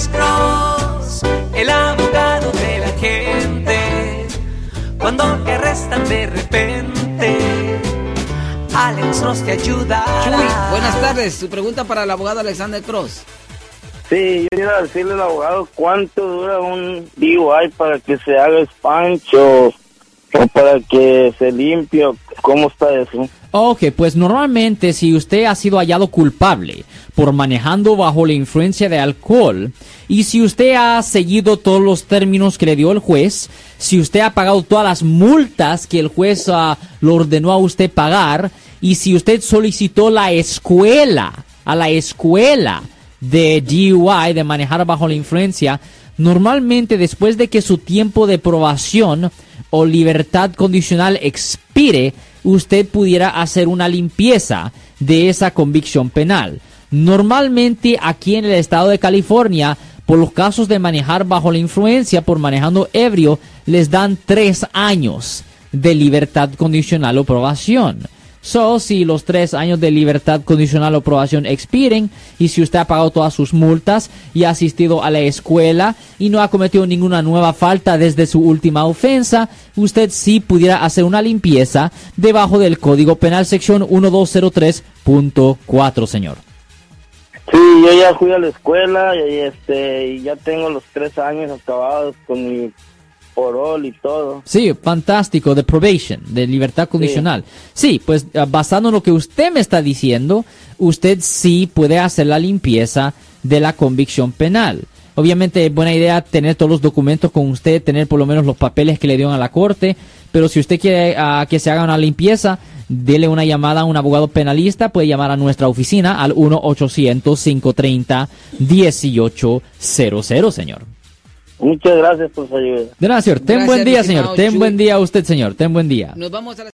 Alex Cross, el abogado de la gente. Cuando te arrestan de repente, Alex Cross te ayuda. Chuy, buenas tardes. Su pregunta para el abogado Alexander Cross. Sí, yo iba a decirle al abogado cuánto dura un DUI para que se haga espancho o para que se limpie. ¿Cómo está eso? Ok, pues normalmente si usted ha sido hallado culpable por manejando bajo la influencia de alcohol y si usted ha seguido todos los términos que le dio el juez, si usted ha pagado todas las multas que el juez ah, lo ordenó a usted pagar y si usted solicitó la escuela, a la escuela de DUI, de manejar bajo la influencia, normalmente después de que su tiempo de probación o libertad condicional expire, usted pudiera hacer una limpieza de esa convicción penal. Normalmente aquí en el estado de California, por los casos de manejar bajo la influencia, por manejando ebrio, les dan tres años de libertad condicional o probación. So, si los tres años de libertad condicional o probación expiren y si usted ha pagado todas sus multas y ha asistido a la escuela y no ha cometido ninguna nueva falta desde su última ofensa, usted sí pudiera hacer una limpieza debajo del Código Penal sección 1203.4, señor. Sí, yo ya fui a la escuela y este ya tengo los tres años acabados con mi y todo. Sí, fantástico, de probation, de libertad condicional. Sí, pues ah, basado en lo que usted me está diciendo, usted sí puede hacer la limpieza de la convicción penal. Obviamente es buena idea tener todos los documentos con usted, tener por lo menos los papeles que le dieron a la corte, pero si usted quiere ah, que se haga una limpieza, dele una llamada a un abogado penalista, puede llamar a nuestra oficina al 1-800-530-1800, señor. Muchas gracias por su ayuda. De nada, señor. Ten Gracias, buen día, señor. Ten buen día a usted, señor. Ten buen día. Nos vamos a la